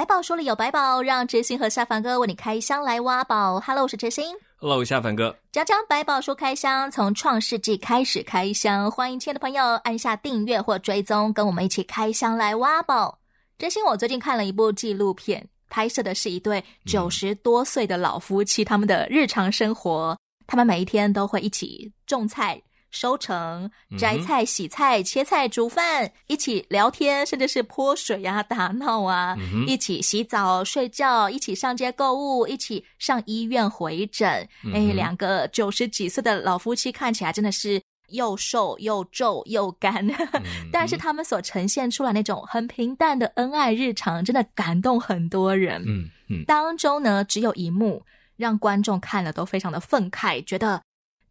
百宝书里有百宝，让知心和下凡哥为你开箱来挖宝。Hello，我是知心。Hello，下凡哥。讲讲百宝书开箱，从创世纪开始开箱，欢迎亲爱的朋友按下订阅或追踪，跟我们一起开箱来挖宝。知心，我最近看了一部纪录片，拍摄的是一对九十多岁的老夫妻，嗯、他们的日常生活，他们每一天都会一起种菜。收成、摘菜、洗菜、切菜、煮饭，一起聊天，甚至是泼水啊、打闹啊，嗯、一起洗澡、睡觉，一起上街购物，一起上医院回诊。嗯、哎，两个九十几岁的老夫妻看起来真的是又瘦又皱又干，嗯、但是他们所呈现出来那种很平淡的恩爱日常，真的感动很多人。嗯嗯，当中呢，只有一幕让观众看了都非常的愤慨，觉得。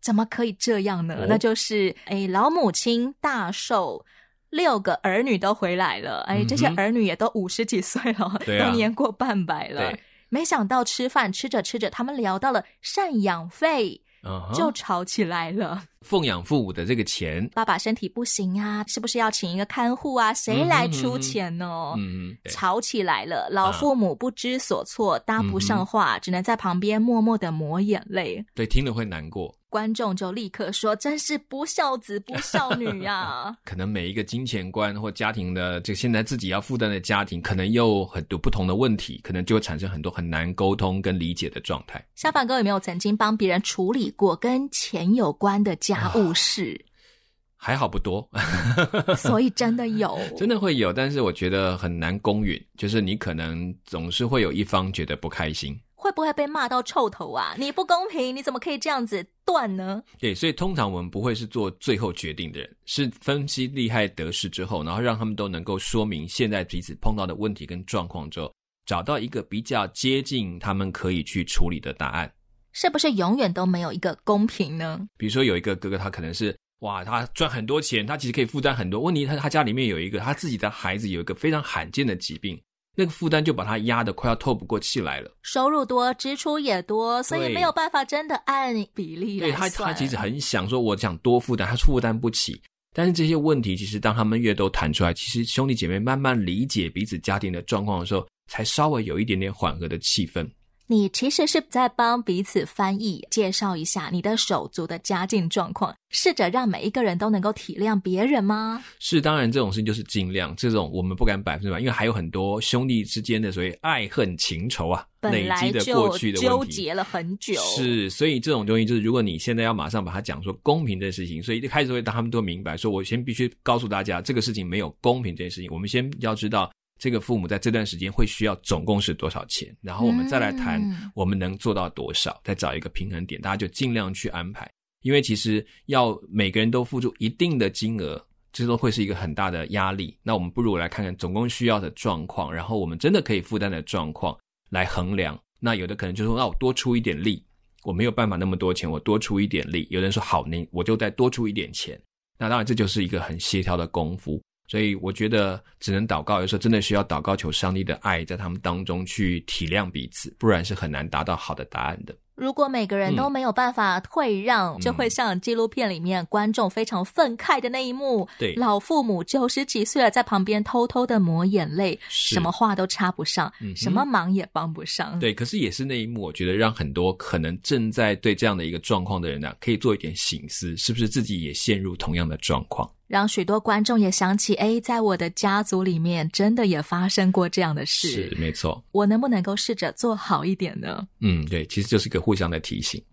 怎么可以这样呢？哦、那就是，哎，老母亲大寿，六个儿女都回来了，哎，这些儿女也都五十几岁了，嗯、都年过半百了。没想到吃饭吃着吃着，他们聊到了赡养费。Uh huh. 就吵起来了。奉养父母的这个钱，爸爸身体不行啊，是不是要请一个看护啊？谁来出钱呢？嗯，吵起来了。老父母不知所措，搭不上话，嗯、只能在旁边默默的抹眼泪。对，听了会难过。观众就立刻说：“真是不孝子不孝女呀、啊！” 可能每一个金钱观或家庭的，就现在自己要负担的家庭，可能又很多不同的问题，可能就会产生很多很难沟通跟理解的状态。下凡哥有没有曾经帮别人处理过跟钱有关的家务事？还好不多，所以真的有，真的会有，但是我觉得很难公允，就是你可能总是会有一方觉得不开心。会不会被骂到臭头啊？你不公平，你怎么可以这样子断呢？对，所以通常我们不会是做最后决定的人，是分析利害得失之后，然后让他们都能够说明现在彼此碰到的问题跟状况之后，找到一个比较接近他们可以去处理的答案。是不是永远都没有一个公平呢？比如说有一个哥哥，他可能是哇，他赚很多钱，他其实可以负担很多问题。他他家里面有一个他自己的孩子有一个非常罕见的疾病。那个负担就把他压得快要透不过气来了。收入多，支出也多，所以没有办法真的按比例来。对，他他其实很想说，我想多负担，他负担不起。但是这些问题，其实当他们越都谈出来，其实兄弟姐妹慢慢理解彼此家庭的状况的时候，才稍微有一点点缓和的气氛。你其实是在帮彼此翻译，介绍一下你的手足的家境状况，试着让每一个人都能够体谅别人吗？是，当然这种事情就是尽量，这种我们不敢百分之百，因为还有很多兄弟之间的所谓爱恨情仇啊，累积的过去的纠结了很久。是，所以这种东西就是，如果你现在要马上把它讲说公平的事情，所以一开始会让他们都明白，说我先必须告诉大家，这个事情没有公平这件事情，我们先要知道。这个父母在这段时间会需要总共是多少钱，然后我们再来谈我们能做到多少，嗯、再找一个平衡点，大家就尽量去安排。因为其实要每个人都付出一定的金额，这都会是一个很大的压力。那我们不如来看看总共需要的状况，然后我们真的可以负担的状况来衡量。那有的可能就说，那我多出一点力，我没有办法那么多钱，我多出一点力。有人说好，你我就再多出一点钱。那当然这就是一个很协调的功夫。所以我觉得只能祷告，有时候真的需要祷告，求上帝的爱在他们当中去体谅彼此，不然是很难达到好的答案的。如果每个人都没有办法退让，嗯、就会像纪录片里面观众非常愤慨的那一幕。对，老父母九十几岁了，在旁边偷偷的抹眼泪，什么话都插不上，嗯、什么忙也帮不上。对，可是也是那一幕，我觉得让很多可能正在对这样的一个状况的人呢、啊，可以做一点醒思，是不是自己也陷入同样的状况？让许多观众也想起，哎，在我的家族里面，真的也发生过这样的事。是，没错。我能不能够试着做好一点呢？嗯，对，其实就是一个互相的提醒。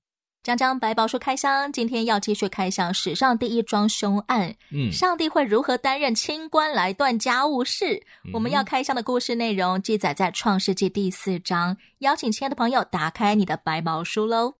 江江百宝书开箱，今天要继续开箱史上第一桩凶案。嗯，上帝会如何担任清官来断家务事？嗯、我们要开箱的故事内容记载在创世纪第四章。邀请亲爱的朋友打开你的百宝书喽。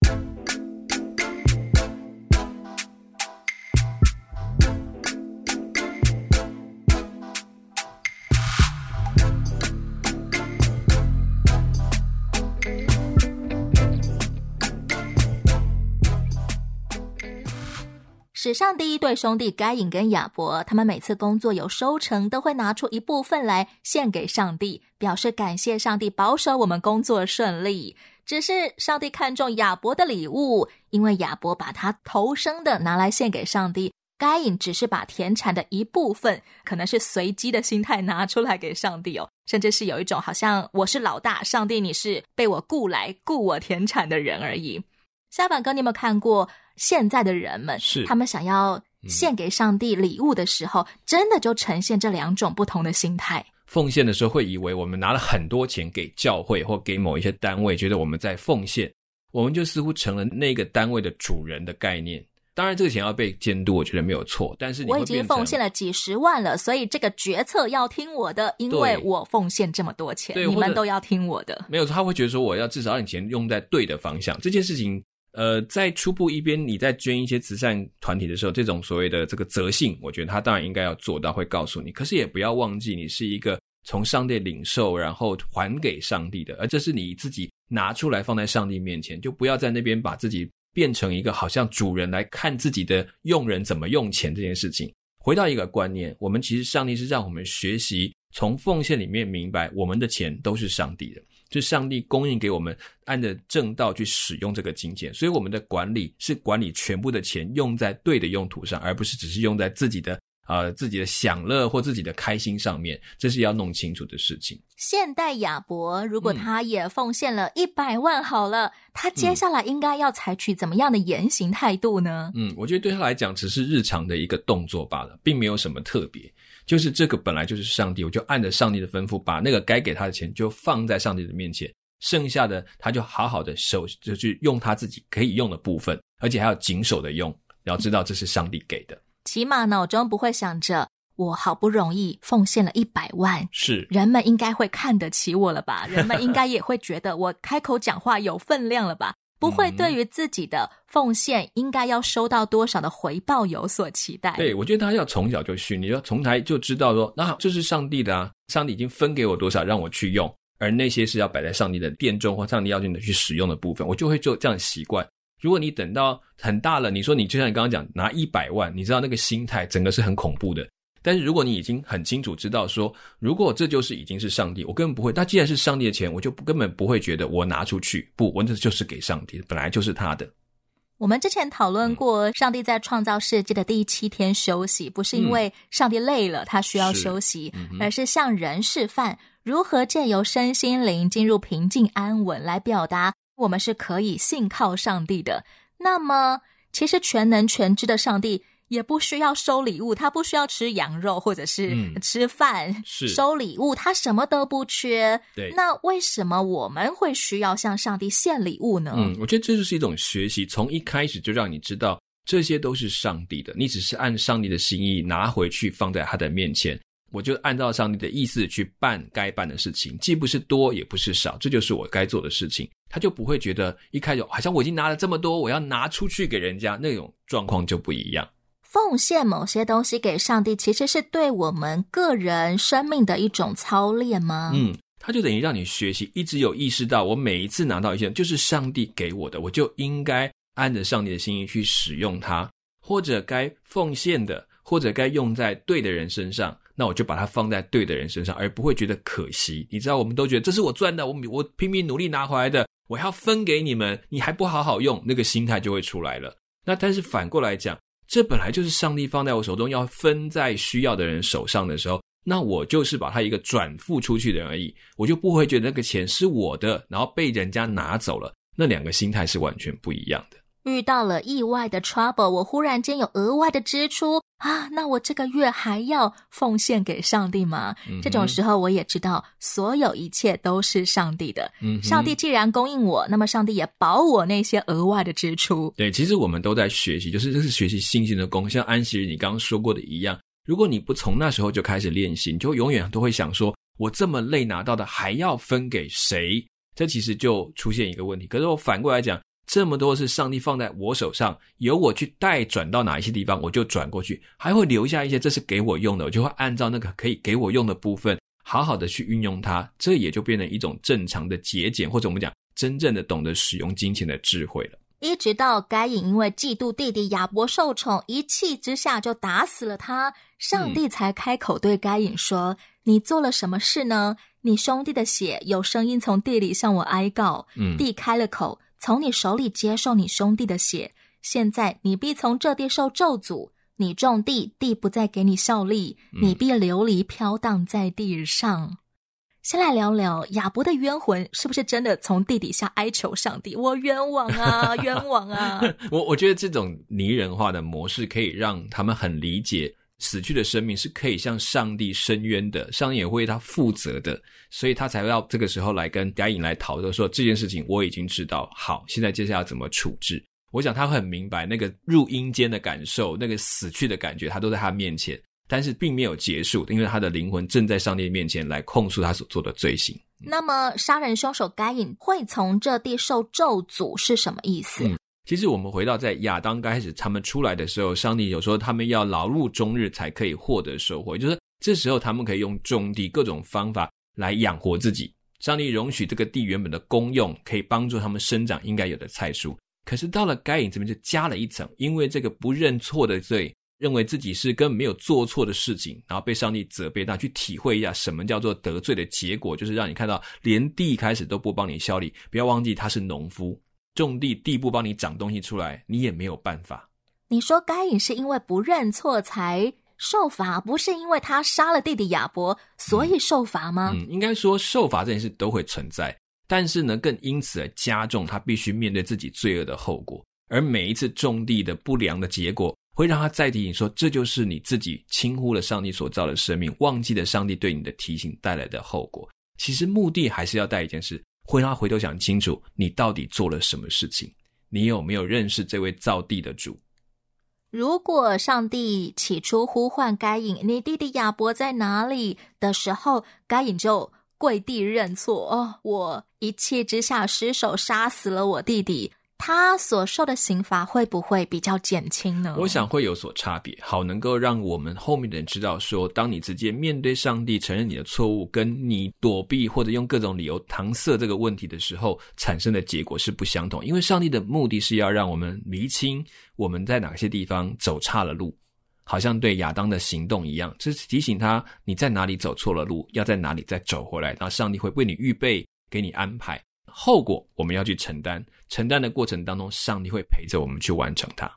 史上第一对兄弟该隐跟亚伯，他们每次工作有收成，都会拿出一部分来献给上帝，表示感谢上帝保守我们工作顺利。只是上帝看重亚伯的礼物，因为亚伯把他头生的拿来献给上帝，该隐只是把田产的一部分，可能是随机的心态拿出来给上帝哦，甚至是有一种好像我是老大，上帝你是被我雇来雇我田产的人而已。夏板哥，你有没有看过？现在的人们是他们想要献给上帝礼物的时候，嗯、真的就呈现这两种不同的心态。奉献的时候会以为我们拿了很多钱给教会或给某一些单位，觉得我们在奉献，我们就似乎成了那个单位的主人的概念。当然，这个钱要被监督，我觉得没有错。但是你我已经奉献了几十万了，所以这个决策要听我的，因为我奉献这么多钱，你们都要听我的。没有，他会觉得说我要至少让你钱用在对的方向。这件事情。呃，在初步一边你在捐一些慈善团体的时候，这种所谓的这个责信，我觉得他当然应该要做到，会告诉你。可是也不要忘记，你是一个从上帝领受，然后还给上帝的，而这是你自己拿出来放在上帝面前，就不要在那边把自己变成一个好像主人来看自己的用人怎么用钱这件事情。回到一个观念，我们其实上帝是让我们学习从奉献里面明白，我们的钱都是上帝的。是上帝供应给我们，按着正道去使用这个金钱，所以我们的管理是管理全部的钱用在对的用途上，而不是只是用在自己的呃自己的享乐或自己的开心上面，这是要弄清楚的事情。现代亚伯如果他也奉献了一百万好了，嗯，他接下来应该要采取怎么样的言行态度呢？嗯，我觉得对他来讲只是日常的一个动作罢了，并没有什么特别。就是这个本来就是上帝，我就按着上帝的吩咐，把那个该给他的钱就放在上帝的面前，剩下的他就好好的守，就去用他自己可以用的部分，而且还要谨守的用，然后知道这是上帝给的。起码脑中不会想着我好不容易奉献了一百万，是人们应该会看得起我了吧？人们应该也会觉得我开口讲话有分量了吧？不会对于自己的奉献应该要收到多少的回报有所期待。对，我觉得他要从小就训，你要从台就知道说，那这是上帝的啊，上帝已经分给我多少让我去用，而那些是要摆在上帝的殿中或上帝要求你去使用的部分，我就会做这样的习惯。如果你等到很大了，你说你就像你刚刚讲拿一百万，你知道那个心态整个是很恐怖的。但是如果你已经很清楚知道说，如果这就是已经是上帝，我根本不会。那既然是上帝的钱，我就根本不会觉得我拿出去，不，我这就是给上帝，本来就是他的。我们之前讨论过，上帝在创造世界的第七天休息，不是因为上帝累了，他需要休息，是而是向人示范如何借由身心灵进入平静安稳，来表达我们是可以信靠上帝的。那么，其实全能全知的上帝。也不需要收礼物，他不需要吃羊肉或者是吃饭，嗯、是收礼物，他什么都不缺。对，那为什么我们会需要向上帝献礼物呢？嗯，我觉得这就是一种学习，从一开始就让你知道这些都是上帝的，你只是按上帝的心意拿回去放在他的面前，我就按照上帝的意思去办该办的事情，既不是多也不是少，这就是我该做的事情，他就不会觉得一开始好像我已经拿了这么多，我要拿出去给人家，那种状况就不一样。奉献某些东西给上帝，其实是对我们个人生命的一种操练吗？嗯，它就等于让你学习，一直有意识到，我每一次拿到一些，就是上帝给我的，我就应该按着上帝的心意去使用它，或者该奉献的，或者该用在对的人身上，那我就把它放在对的人身上，而不会觉得可惜。你知道，我们都觉得这是我赚的，我我拼命努力拿回来的，我要分给你们，你还不好好用，那个心态就会出来了。那但是反过来讲。这本来就是上帝放在我手中，要分在需要的人手上的时候，那我就是把它一个转付出去的人而已，我就不会觉得那个钱是我的，然后被人家拿走了。那两个心态是完全不一样的。遇到了意外的 trouble，我忽然间有额外的支出啊，那我这个月还要奉献给上帝吗？嗯、这种时候我也知道，所有一切都是上帝的。嗯、上帝既然供应我，那么上帝也保我那些额外的支出。对，其实我们都在学习，就是这是学习信心的功。像安息日你刚刚说过的一样，如果你不从那时候就开始练习，你就永远都会想说，我这么累拿到的还要分给谁？这其实就出现一个问题。可是我反过来讲。这么多是上帝放在我手上，由我去代转到哪一些地方，我就转过去，还会留下一些，这是给我用的，我就会按照那个可以给我用的部分，好好的去运用它，这也就变成一种正常的节俭，或者我们讲真正的懂得使用金钱的智慧了。一直到该隐因为嫉妒弟弟亚伯受宠，一气之下就打死了他，上帝才开口对该隐说：“嗯、你做了什么事呢？你兄弟的血有声音从地里向我哀告，嗯、地开了口，从你手里接受你兄弟的血。现在你必从这地受咒诅，你种地，地不再给你效力，你必流离飘荡在地上。”先来聊聊亚伯的冤魂是不是真的从地底下哀求上帝？我冤枉啊，冤枉啊！我我觉得这种拟人化的模式可以让他们很理解，死去的生命是可以向上帝申冤的，上帝也会为他负责的，所以他才要这个时候来跟该隐来讨论说，这件事情我已经知道，好，现在接下来要怎么处置？我想他很明白那个入阴间的感受，那个死去的感觉，他都在他面前。但是并没有结束，因为他的灵魂正在上帝面前来控诉他所做的罪行。那么，杀人凶手该隐会从这地受咒诅是什么意思？其实我们回到在亚当开始他们出来的时候，上帝有说他们要劳碌终日才可以获得收获，就是这时候他们可以用种地各种方法来养活自己。上帝容许这个地原本的功用可以帮助他们生长应该有的菜蔬，可是到了该隐这边就加了一层，因为这个不认错的罪。认为自己是根本没有做错的事情，然后被上帝责备，那去体会一下什么叫做得罪的结果，就是让你看到连地开始都不帮你效力。不要忘记他是农夫，种地地不帮你长东西出来，你也没有办法。你说该隐是因为不认错才受罚，不是因为他杀了弟弟亚伯所以受罚吗？嗯，嗯，应该说受罚这件事都会存在，但是呢，更因此而加重他必须面对自己罪恶的后果，而每一次种地的不良的结果。会让他再提醒说，这就是你自己轻忽了上帝所造的生命，忘记了上帝对你的提醒带来的后果。其实目的还是要带一件事，会让他回头想清楚，你到底做了什么事情，你有没有认识这位造地的主？如果上帝起初呼唤该隐，你弟弟亚伯在哪里的时候，该隐就跪地认错，哦，我一气之下失手杀死了我弟弟。他所受的刑罚会不会比较减轻呢？我想会有所差别，好能够让我们后面的人知道说，当你直接面对上帝，承认你的错误，跟你躲避或者用各种理由搪塞这个问题的时候，产生的结果是不相同。因为上帝的目的是要让我们厘清我们在哪些地方走差了路，好像对亚当的行动一样，这是提醒他你在哪里走错了路，要在哪里再走回来。那上帝会为你预备，给你安排。后果我们要去承担，承担的过程当中，上帝会陪着我们去完成它。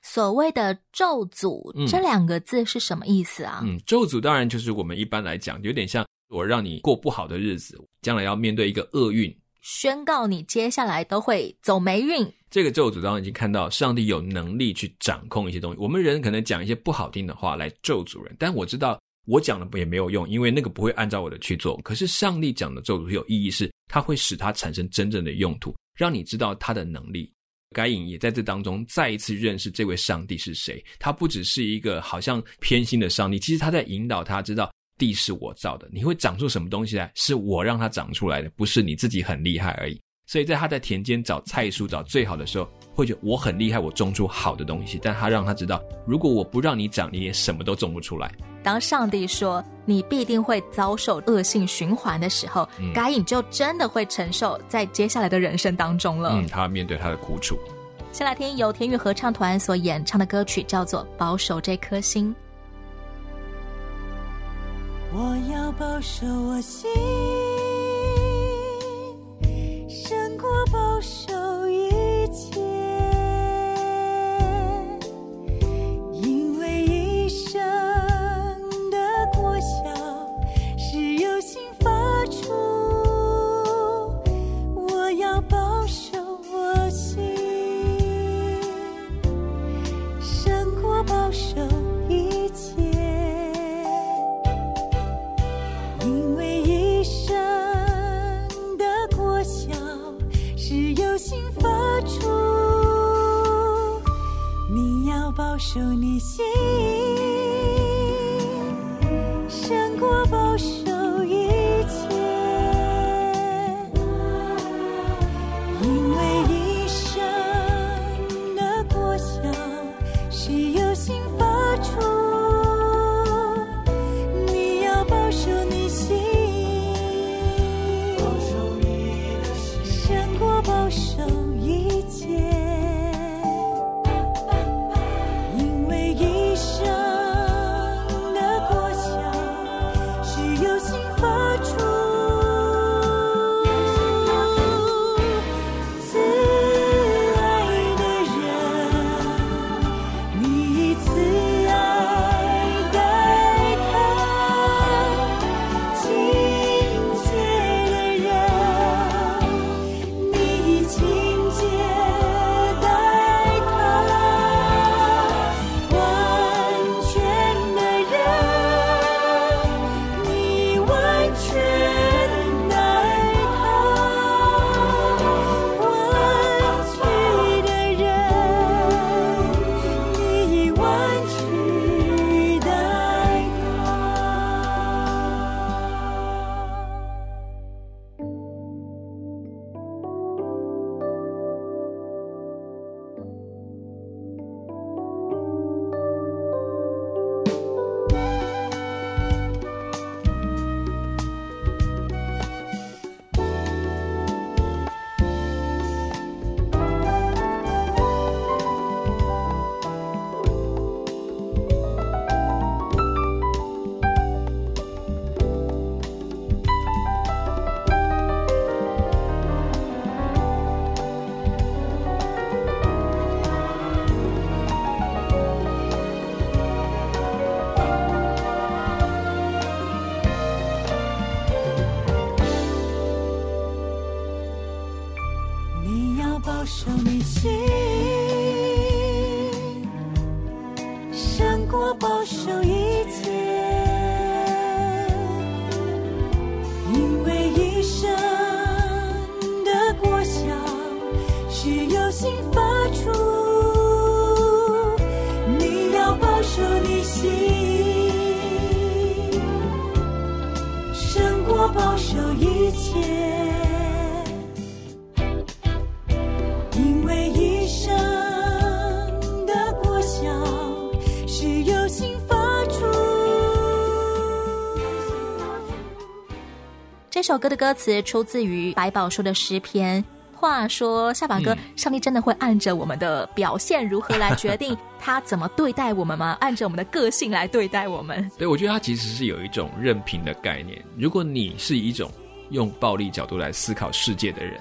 所谓的咒诅，嗯，这两个字是什么意思啊？嗯，咒诅当然就是我们一般来讲，有点像我让你过不好的日子，将来要面对一个厄运，宣告你接下来都会走霉运。这个咒诅当然已经看到上帝有能力去掌控一些东西，我们人可能讲一些不好听的话来咒诅人，但我知道。我讲了也没有用，因为那个不会按照我的去做。可是上帝讲的咒诅有意义，是它会使它产生真正的用途，让你知道他的能力。该隐也在这当中再一次认识这位上帝是谁。他不只是一个好像偏心的上帝，其实他在引导他知道地是我造的，你会长出什么东西来，是我让它长出来的，不是你自己很厉害而已。所以在他在田间找菜蔬，找最好的时候，会觉得我很厉害，我种出好的东西。但他让他知道，如果我不让你长，你也什么都种不出来。当上帝说你必定会遭受恶性循环的时候，嗯、该隐就真的会承受在接下来的人生当中了。嗯，他面对他的苦楚。先来听由天乐合唱团所演唱的歌曲，叫做《保守这颗心》。我要保守我心。首歌的歌词出自于百宝书的诗篇。话说，下巴哥，嗯、上帝真的会按着我们的表现如何来决定他怎么对待我们吗？按着我们的个性来对待我们？对，我觉得他其实是有一种任凭的概念。如果你是一种用暴力角度来思考世界的人，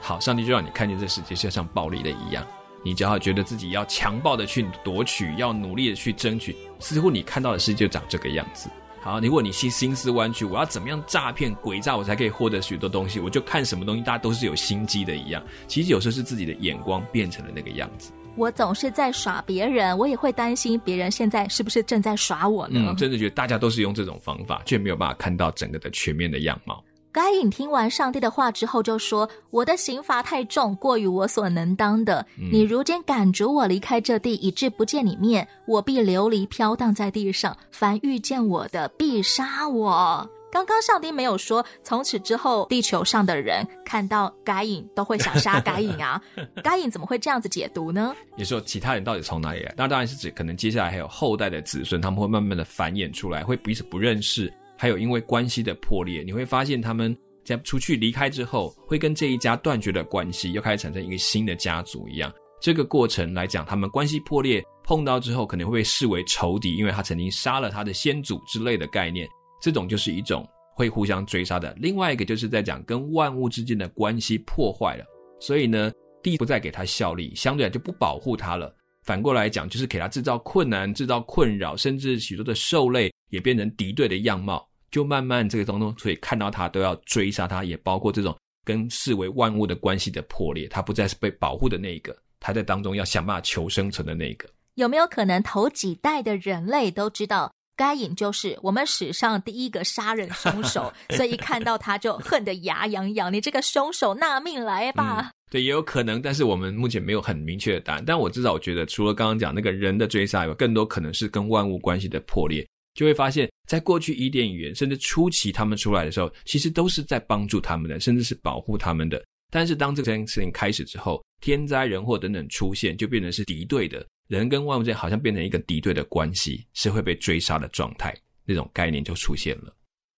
好，上帝就让你看见这世界就像暴力的一样。你只要觉得自己要强暴的去夺取，要努力的去争取，似乎你看到的世界就长这个样子。好，如果你心心思弯曲，我要怎么样诈骗诡诈，我才可以获得许多东西？我就看什么东西，大家都是有心机的一样。其实有时候是自己的眼光变成了那个样子。我总是在耍别人，我也会担心别人现在是不是正在耍我呢？嗯，真的觉得大家都是用这种方法，却没有办法看到整个的全面的样貌。该隐听完上帝的话之后，就说：“我的刑罚太重，过于我所能当的。你如今赶逐我离开这地，以致不见你面，我必流离飘荡在地上。凡遇见我的，必杀我。”刚刚上帝没有说，从此之后地球上的人看到该隐都会想杀该隐啊？该隐怎么会这样子解读呢？你说其他人到底从哪里来？那当然是指可能接下来还有后代的子孙，他们会慢慢的繁衍出来，会彼此不认识。还有，因为关系的破裂，你会发现他们在出去离开之后，会跟这一家断绝了关系，又开始产生一个新的家族一样。这个过程来讲，他们关系破裂，碰到之后可能会被视为仇敌，因为他曾经杀了他的先祖之类的概念。这种就是一种会互相追杀的。另外一个就是在讲跟万物之间的关系破坏了，所以呢，地不再给他效力，相对来就不保护他了。反过来讲，就是给他制造困难、制造困扰，甚至许多的兽类。也变成敌对的样貌，就慢慢这个当中，所以看到他都要追杀他，也包括这种跟视为万物的关系的破裂，他不再是被保护的那一个，他在当中要想办法求生存的那一个。有没有可能头几代的人类都知道该隐就是我们史上第一个杀人凶手，所以一看到他就恨得牙痒痒，你这个凶手纳命来吧？嗯，对，也有可能，但是我们目前没有很明确的答案。但我至少我觉得，除了刚刚讲那个人的追杀，有更多可能是跟万物关系的破裂。就会发现，在过去伊甸园，甚至初期他们出来的时候，其实都是在帮助他们的，甚至是保护他们的。但是当这件事情开始之后，天灾人祸等等出现，就变成是敌对的，人跟万物之间好像变成一个敌对的关系，是会被追杀的状态，那种概念就出现了。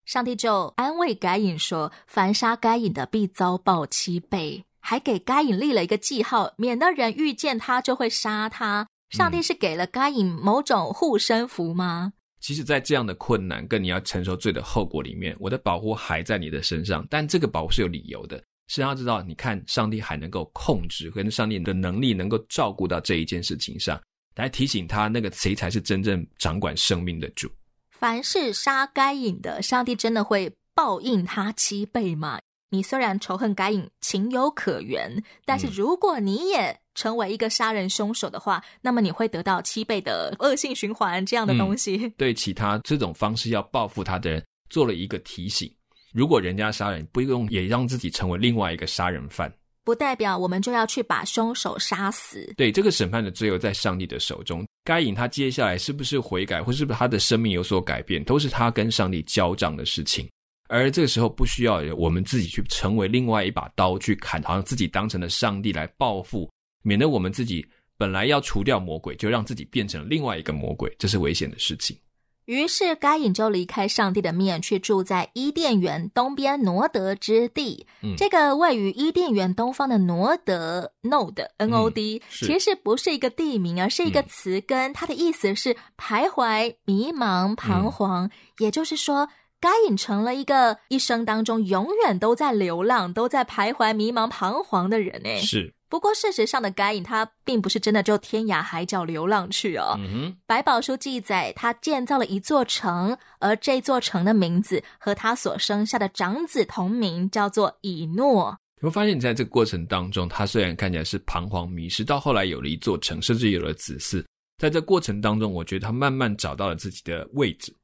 上帝就安慰该隐说：“凡杀该隐的，必遭报七倍。”还给该隐立了一个记号，免得人遇见他就会杀他。上帝是给了该隐某种护身符吗？其实，在这样的困难跟你要承受罪的后果里面，我的保护还在你的身上，但这个保护是有理由的，是要知道，你看上帝还能够控制，跟上帝的能力能够照顾到这一件事情上，来提醒他那个谁才是真正掌管生命的主。凡是杀该隐的，上帝真的会报应他七倍吗？你虽然仇恨该隐，情有可原，但是如果你也成为一个杀人凶手的话，嗯、那么你会得到七倍的恶性循环这样的东西。嗯、对其他这种方式要报复他的人做了一个提醒：如果人家杀人，不用也让自己成为另外一个杀人犯，不代表我们就要去把凶手杀死。对，这个审判的最后在上帝的手中。该隐他接下来是不是悔改，或是不是他的生命有所改变，都是他跟上帝交账的事情。而这个时候不需要我们自己去成为另外一把刀去砍，好像自己当成了上帝来报复，免得我们自己本来要除掉魔鬼，就让自己变成另外一个魔鬼，这是危险的事情。于是该隐就离开上帝的面，去住在伊甸园东边挪得之地。嗯，这个位于伊甸园东方的挪得 （Nod） N-O-D，其实不是一个地名，而是一个词根，它的意思是徘徊、迷茫、彷徨，嗯，也就是说。该隐成了一个一生当中永远都在流浪、都在徘徊、迷茫、彷徨的人诶。是。不过事实上的该隐，他并不是真的就天涯海角流浪去哦。嗯哼。百宝书记载，他建造了一座城，而这座城的名字和他所生下的长子同名，叫做以诺。你会发现，在这个过程当中，他虽然看起来是彷徨迷失，到后来有了一座城，甚至有了子嗣。在这过程当中，我觉得他慢慢找到了自己的位置。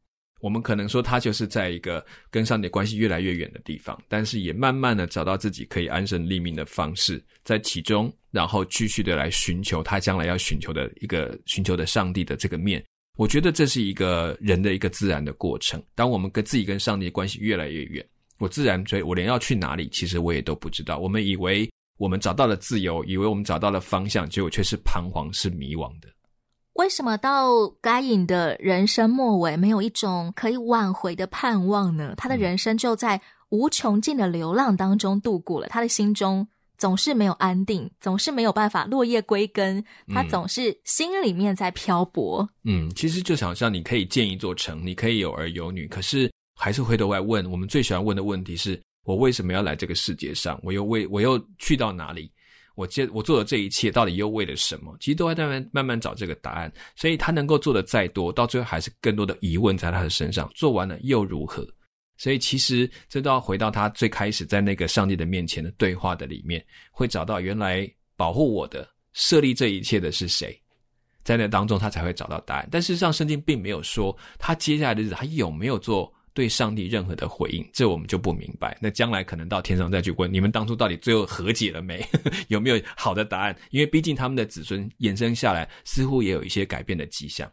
我们可能说他就是在一个跟上帝关系越来越远的地方，但是也慢慢的找到自己可以安身立命的方式，在其中，然后继续的来寻求他将来要寻求的一个寻求的上帝的这个面。我觉得这是一个人的一个自然的过程。当我们跟自己跟上帝关系越来越远，我自然追，我连要去哪里，其实我也都不知道。我们以为我们找到了自由，以为我们找到了方向，结果却是彷徨，是迷惘的。为什么到该隐的人生末尾，没有一种可以挽回的盼望呢？他的人生就在无穷尽的流浪当中度过了，他的心中总是没有安定，总是没有办法落叶归根，他总是心里面在漂泊。嗯，其实就想像你可以建一座城，你可以有儿有女，可是还是回头来问，我们最喜欢问的问题是：我为什么要来这个世界上？我又为我又去到哪里？我接我做的这一切到底又为了什么？其实都在慢慢慢慢找这个答案。所以他能够做的再多，到最后还是更多的疑问在他的身上。做完了又如何？所以其实这都要回到他最开始在那个上帝的面前的对话的里面，会找到原来保护我的、设立这一切的是谁，在那当中他才会找到答案。但事实上，圣经并没有说他接下来的日子他有没有做。对上帝任何的回应，这我们就不明白。那将来可能到天上再去问，你们当初到底最后和解了没？有没有好的答案？因为毕竟他们的子孙衍生下来，似乎也有一些改变的迹象。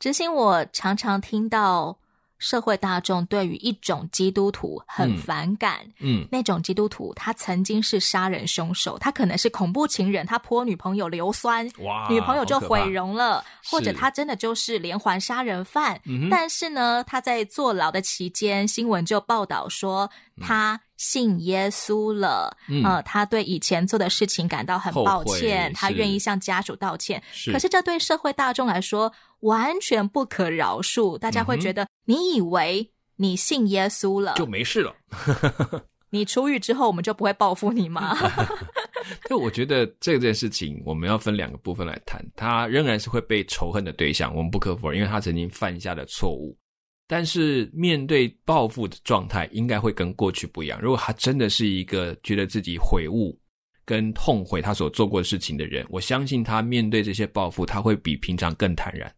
执行，我常常听到。社会大众对于一种基督徒很反感，嗯，嗯，那种基督徒他曾经是杀人凶手，他可能是恐怖情人，他泼女朋友硫酸，哇，女朋友就毁容了，或者他真的就是连环杀人犯，但是呢，他在坐牢的期间，新闻就报道说他信耶稣了，嗯，呃，他对以前做的事情感到很抱歉，他愿意向家属道歉，可是这对社会大众来说。完全不可饶恕，大家会觉得你以为你信耶稣了，就没事了。你出狱之后，我们就不会报复你吗？就我觉得这件事情，我们要分两个部分来谈。他仍然是会被仇恨的对象，我们不可否认，因为他曾经犯下的错误。但是面对报复的状态，应该会跟过去不一样。如果他真的是一个觉得自己悔悟，跟痛悔他所做过的事情的人，我相信他面对这些报复，他会比平常更坦然。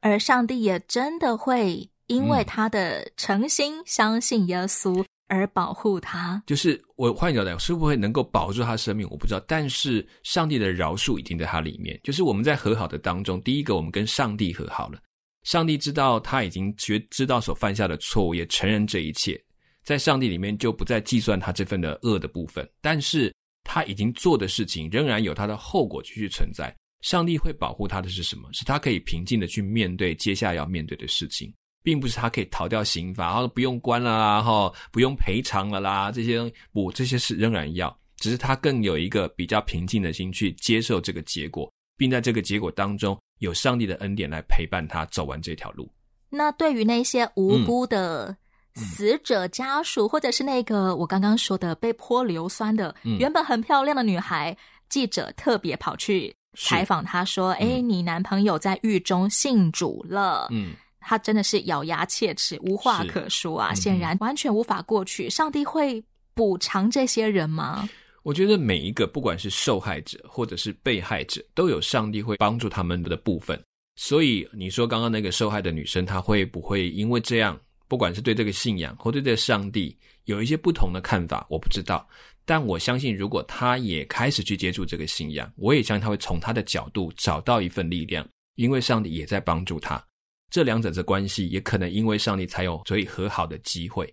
而上帝也真的会因为他的诚心相信耶稣而保护他。嗯、就是我换句话讲，是不会能够保住他生命，我不知道。但是上帝的饶恕已经在他里面。就是我们在和好的当中，第一个我们跟上帝和好了，上帝知道他已经觉知道所犯下的错误，也承认这一切，在上帝里面就不再计算他这份的恶的部分。但是他已经做的事情，仍然有他的后果继续存在。上帝会保护他的是什么？是他可以平静的去面对接下来要面对的事情，并不是他可以逃掉刑罚，然后不用关了啦，哈，不用赔偿了啦，这些不，这些事仍然要，只是他更有一个比较平静的心去接受这个结果，并在这个结果当中有上帝的恩典来陪伴他走完这条路。那对于那些无辜的死者家属，嗯、或者是那个我刚刚说的被泼硫酸的、嗯、原本很漂亮的女孩，记者特别跑去。采访她说：“哎、嗯，你男朋友在狱中信主了。嗯，他真的是咬牙切齿，无话可说啊，显然完全无法过去。上帝会补偿这些人吗？我觉得每一个不管是受害者或者是被害者，都有上帝会帮助他们的部分。所以你说刚刚那个受害的女生，她会不会因为这样，不管是对这个信仰或对这个上帝有一些不同的看法？我不知道。”但我相信，如果他也开始去接触这个信仰，我也相信他会从他的角度找到一份力量，因为上帝也在帮助他。这两者的关系也可能因为上帝才有所以和好的机会。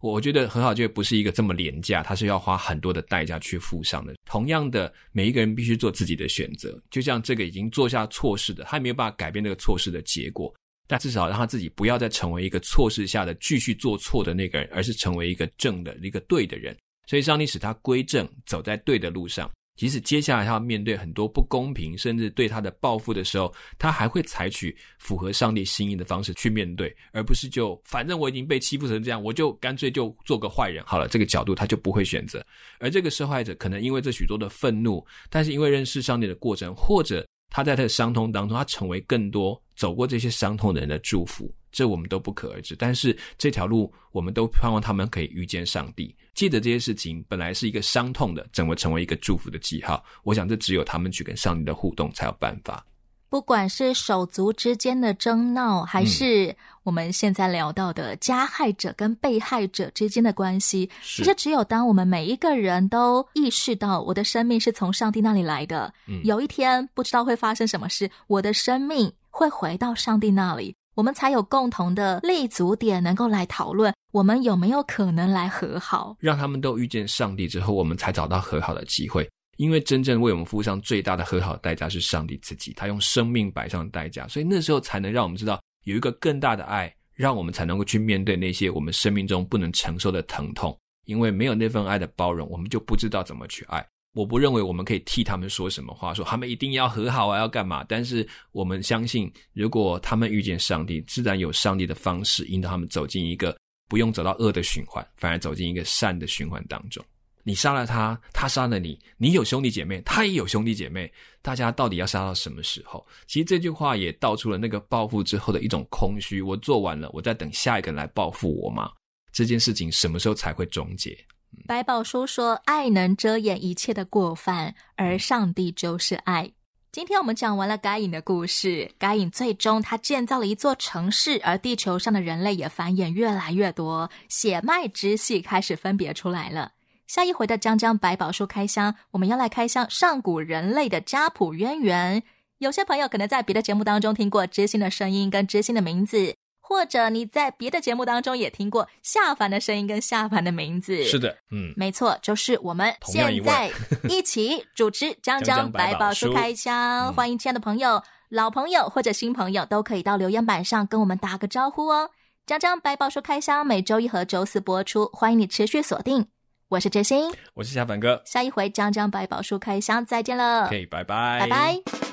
我觉得很好就不是一个这么廉价，他是要花很多的代价去付上的。同样的，每一个人必须做自己的选择。就像这个已经做下错事的，他也没有办法改变这个错事的结果，但至少让他自己不要再成为一个错事下的继续做错的那个人，而是成为一个正的一个对的人。所以，上帝使他归正，走在对的路上。即使接下来他要面对很多不公平，甚至对他的报复的时候，他还会采取符合上帝心意的方式去面对，而不是就反正我已经被欺负成这样，我就干脆就做个坏人好了。这个角度他就不会选择。而这个受害者可能因为这许多的愤怒，但是因为认识上帝的过程，或者他在他的伤痛当中，他成为更多走过这些伤痛的人的祝福。这我们都不可而知，但是这条路，我们都盼望他们可以遇见上帝。记得这些事情本来是一个伤痛的，怎么成为一个祝福的记号？我想这只有他们去跟上帝的互动才有办法。不管是手足之间的争闹，还是我们现在聊到的加害者跟被害者之间的关系，其实只有当我们每一个人都意识到我的生命是从上帝那里来的，嗯，有一天不知道会发生什么事，我的生命会回到上帝那里。我们才有共同的立足点，能够来讨论我们有没有可能来和好。让他们都遇见上帝之后，我们才找到和好的机会。因为真正为我们付上最大的和好代价是上帝自己，他用生命摆上代价，所以那时候才能让我们知道有一个更大的爱，让我们才能够去面对那些我们生命中不能承受的疼痛。因为没有那份爱的包容，我们就不知道怎么去爱。我不认为我们可以替他们说什么话，说他们一定要和好啊，要干嘛？但是我们相信，如果他们遇见上帝，自然有上帝的方式引导他们走进一个不用走到恶的循环，反而走进一个善的循环当中。你杀了他，他杀了你，你有兄弟姐妹，他也有兄弟姐妹，大家到底要杀到什么时候？其实这句话也道出了那个报复之后的一种空虚。我做完了，我在等下一个人来报复我吗？这件事情什么时候才会终结？百宝书说：“爱能遮掩一切的过犯，而上帝就是爱。”今天我们讲完了该隐的故事。该隐最终他建造了一座城市，而地球上的人类也繁衍越来越多，血脉支系开始分别出来了。下一回的江江百宝书开箱，我们要来开箱上古人类的家谱渊源。有些朋友可能在别的节目当中听过知心的声音跟知心的名字。或者你在别的节目当中也听过下凡的声音跟下凡的名字，是的，嗯，没错，就是我们现在一起主持江江百宝书开箱，欢迎亲爱的朋友、老朋友或者新朋友都可以到留言板上跟我们打个招呼哦。江江百宝书开箱每周一和周四播出，欢迎你持续锁定。我是哲心，我是小凡哥，下一回张张百宝书开箱再见了，可以，拜拜，拜拜。